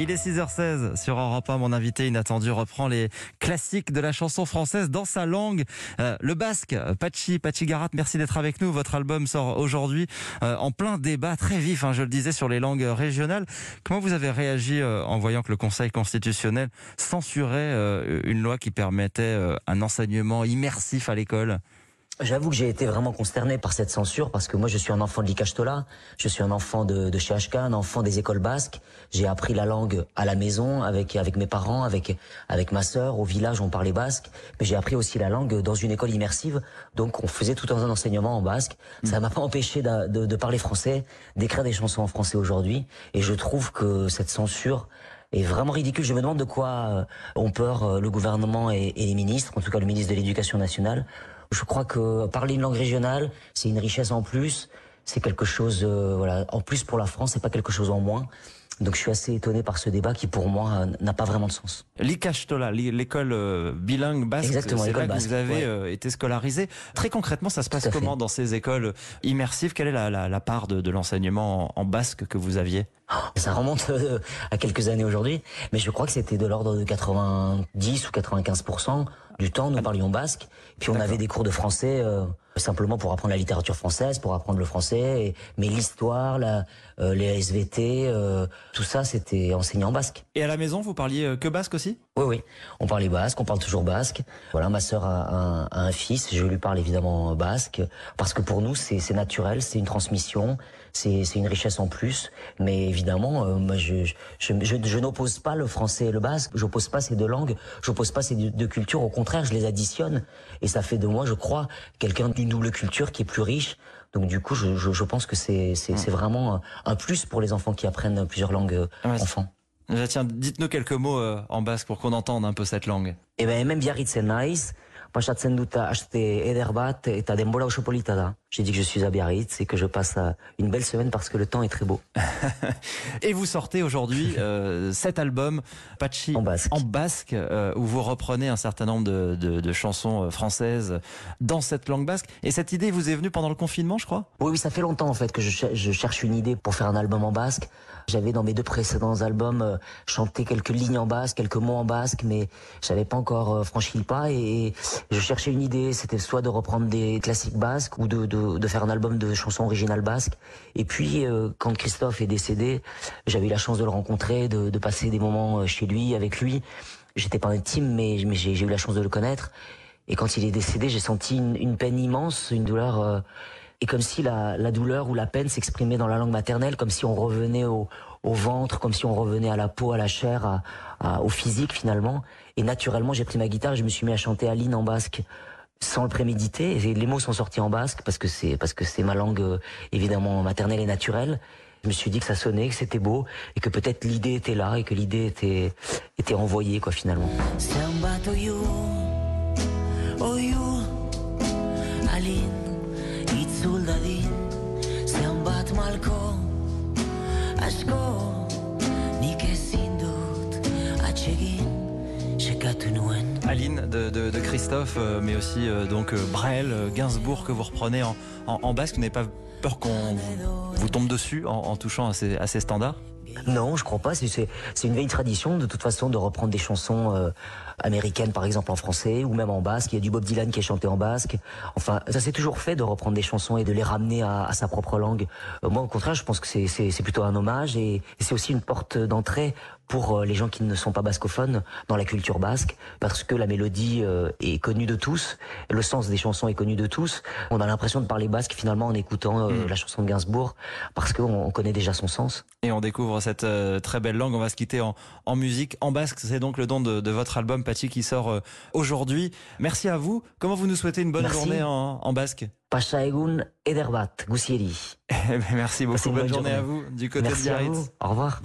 Il est 6h16 sur Europe 1. Mon invité inattendu reprend les classiques de la chanson française dans sa langue. Euh, le basque, Pachi, Pachi Garat, merci d'être avec nous. Votre album sort aujourd'hui euh, en plein débat très vif, hein, je le disais, sur les langues régionales. Comment vous avez réagi euh, en voyant que le Conseil constitutionnel censurait une loi qui permettait un enseignement immersif à l'école? J'avoue que j'ai été vraiment consterné par cette censure parce que moi je suis un enfant de l'Icastola, je suis un enfant de, de chez HK, un enfant des écoles basques. J'ai appris la langue à la maison avec avec mes parents, avec avec ma sœur. Au village on parlait basque, mais j'ai appris aussi la langue dans une école immersive. Donc on faisait tout un enseignement en basque. Ça m'a pas empêché de, de, de parler français, d'écrire des chansons en français aujourd'hui. Et je trouve que cette censure est vraiment ridicule. Je me demande de quoi euh, ont peur euh, le gouvernement et, et les ministres, en tout cas le ministre de l'Éducation nationale je crois que parler une langue régionale, c'est une richesse en plus. C'est quelque chose, euh, voilà, en plus pour la France, c'est pas quelque chose en moins. Donc je suis assez étonné par ce débat qui pour moi n'a pas vraiment de sens. L'ICACHTOLA, l'école euh, bilingue basque, Exactement, c'est là que vous avez euh, été scolarisé. Très concrètement, ça se passe comment dans ces écoles immersives? Quelle est la, la, la part de, de l'enseignement en, en, basque que vous aviez? Oh, Ça remonte à quelques années aujourd'hui, mais je crois que c'était de l'ordre de 90 ou 95% du temps, nous parlions basque. Puis on avait des cours de français euh, simplement pour apprendre la littérature française, pour apprendre le français. Et, mais l'histoire, la, euh, les SVT, euh, tout ça, c'était enseigné en basque. Et à la maison, vous parliez que basque aussi? Oui, oui. On parlait basque, on parle toujours basque. Voilà, ma sœur a un, a un fils, je lui parle évidemment basque, parce que pour nous, c'est naturel, c'est une transmission, c'est une richesse en plus. Mais évidemment, moi, je, je, je, je n'oppose pas le français et le basque, j'oppose pas ces deux langues, j'oppose pas ces deux cultures, au contraire je les additionne et ça fait de moi, je crois, quelqu'un d'une double culture qui est plus riche. Donc du coup, je, je, je pense que c'est c'est vraiment un plus pour les enfants qui apprennent plusieurs langues ah enfants. Tiens, dites-nous quelques mots euh, en basque pour qu'on entende un peu cette langue. Eh ben, même biarritzen naiz, pasatzen dut aste eder bat eta denbora oso polita da. J'ai dit que je suis à Biarritz et que je passe une belle semaine parce que le temps est très beau. et vous sortez aujourd'hui euh, cet album, Pachi en basque, en basque euh, où vous reprenez un certain nombre de, de, de, chansons euh, françaises dans cette langue basque. Et cette idée vous est venue pendant le confinement, je crois? Oui, oui, ça fait longtemps en fait que je, je cherche une idée pour faire un album en basque. J'avais dans mes deux précédents albums euh, chanté quelques lignes en basque, quelques mots en basque, mais j'avais pas encore euh, franchi le pas et, et je cherchais une idée. C'était soit de reprendre des classiques basques ou de, de de, faire un album de chansons originales basques. Et puis, euh, quand Christophe est décédé, j'avais eu la chance de le rencontrer, de, passer des moments euh, chez lui, avec lui. J'étais pas intime, mais, mais j'ai eu la chance de le connaître. Et quand il est décédé, j'ai senti une, peine immense, une douleur. Euh, et comme si la, douleur ou la peine s'exprimait dans la langue maternelle, comme si on revenait au, ventre, comme si on revenait à la peau, à la chair, au physique finalement. Et naturellement, j'ai pris ma guitare et je me suis mis à chanter Aline en basque sans le préméditer. Et les mots sont sortis en basque parce que c'est parce que c'est ma langue euh, évidemment maternelle et naturelle. Je me suis dit que ça sonnait, que c'était beau et que peut-être l'idée était là et que l'idée était était envoyée quoi finalement. Aline de, Christophe, euh, mais aussi euh, donc euh, Brel, Gainsbourg que vous reprenez en, en, basque. Vous n'avez pas peur qu'on vous tombe dessus en, touchant à ces standards? Non, je crois pas. C'est une vieille tradition, de toute façon, de reprendre des chansons euh, américaines, par exemple, en français, ou même en basque. Il y a du Bob Dylan qui est chanté en basque. Enfin, ça s'est toujours fait de reprendre des chansons et de les ramener à, à sa propre langue. Euh, moi, au contraire, je pense que c'est plutôt un hommage et, et c'est aussi une porte d'entrée pour euh, les gens qui ne sont pas bascophones dans la culture basque, parce que la mélodie euh, est connue de tous, le sens des chansons est connu de tous. On a l'impression de parler basque finalement en écoutant euh, mm. la chanson de Gainsbourg, parce qu'on connaît déjà son sens. Et on découvre cette très belle langue. On va se quitter en, en musique, en basque. C'est donc le don de, de votre album, Pachi, qui sort aujourd'hui. Merci à vous. Comment vous nous souhaitez une bonne Merci. journée en, en basque? Pachaegun Ederbat, Gusieri. Merci beaucoup. Bonne, bonne, journée, journée à vous du côté Merci de Biarritz. Au revoir.